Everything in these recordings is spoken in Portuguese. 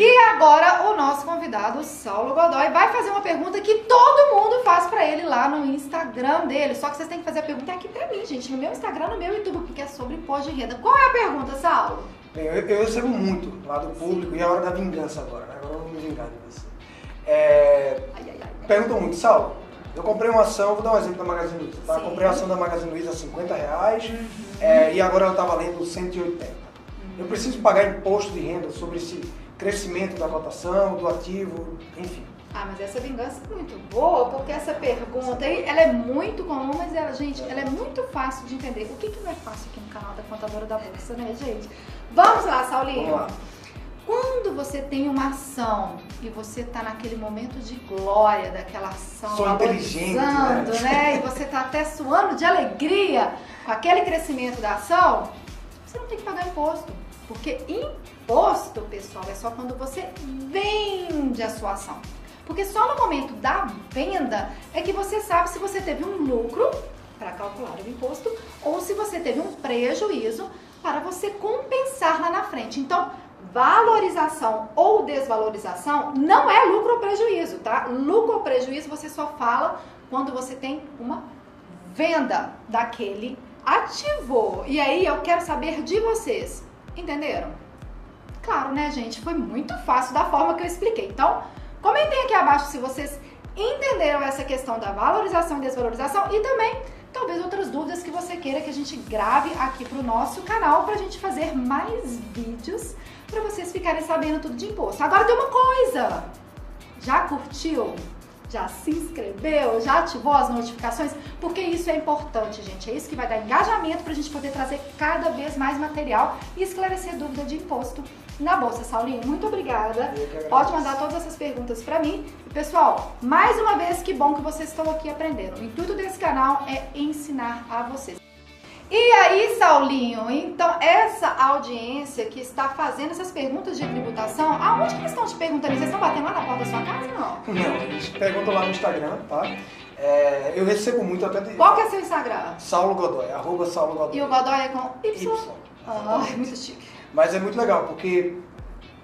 E agora o nosso convidado, Saulo Godoy, vai fazer uma pergunta que todo mundo faz pra ele lá no Instagram dele. Só que vocês têm que fazer a pergunta aqui pra mim, gente, no meu Instagram, no meu YouTube, porque é sobre imposto de renda. Qual é a pergunta, Saulo? Bem, eu, eu recebo muito lá do público e é hora da vingança agora, né? Agora eu vou me vingar de você. É, Ai, ai, ai. perguntam muito, Saulo, eu comprei uma ação, vou dar um exemplo da Magazine Luiza, tá? Sim. Comprei a ação da Magazine Luiza a 50 reais é, e agora ela está valendo 180. Eu preciso pagar imposto de renda sobre esse crescimento da cotação, do ativo, enfim. Ah, mas essa vingança é muito boa, porque essa pergunta aí, ela é muito comum, mas ela, gente, ela é muito fácil de entender. O que, que não é fácil aqui no canal da Contadora da Bolsa, né, gente? Vamos lá, Saulinho. Vamos lá. Quando você tem uma ação e você tá naquele momento de glória daquela ação, Sou inteligente, né? né? E você tá até suando de alegria com aquele crescimento da ação, você não tem que pagar imposto. Porque imposto, pessoal, é só quando você vende a sua ação. Porque só no momento da venda é que você sabe se você teve um lucro para calcular o imposto ou se você teve um prejuízo para você compensar lá na frente. Então, valorização ou desvalorização não é lucro ou prejuízo, tá? Lucro ou prejuízo você só fala quando você tem uma venda daquele ativo. E aí eu quero saber de vocês. Entenderam? Claro, né, gente? Foi muito fácil da forma que eu expliquei. Então, comentem aqui abaixo se vocês entenderam essa questão da valorização e desvalorização e também talvez outras dúvidas que você queira que a gente grave aqui pro nosso canal pra gente fazer mais vídeos pra vocês ficarem sabendo tudo de imposto. Agora tem uma coisa. Já curtiu? Já se inscreveu? Já ativou as notificações? Porque isso é importante, gente. É isso que vai dar engajamento pra gente poder trazer cada vez mais material e esclarecer dúvida de imposto na Bolsa. Saulinho, muito obrigada. Pode mandar todas essas perguntas pra mim. E, pessoal, mais uma vez, que bom que vocês estão aqui aprendendo. O intuito desse canal é ensinar a vocês. E aí, Saulinho, então essa audiência que está fazendo essas perguntas de tributação, aonde que eles estão te perguntando? Vocês estão batendo lá na porta da sua casa, não? Não, eles perguntam lá no Instagram, tá? É, eu recebo muito até de Qual que é seu Instagram? Saulo Godoy, arroba Saulo Godoy. E o Godoy é com Y? Y. Ah, muito chique. Mas é muito legal, porque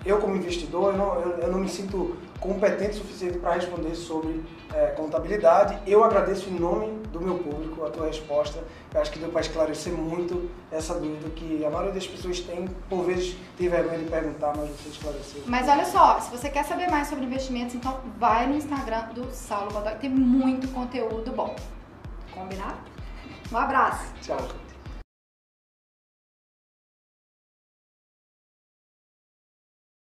eu como investidor, eu não, eu, eu não me sinto competente o suficiente para responder sobre é, contabilidade. Eu agradeço em nome do meu público a tua resposta. Eu acho que deu para esclarecer muito essa dúvida que a maioria das pessoas tem, por vezes tem vergonha de perguntar, mas você esclareceu. Mas olha só, se você quer saber mais sobre investimentos, então vai no Instagram do Saulo Godoy. Tem muito conteúdo bom. Combinado? Um abraço. Tchau.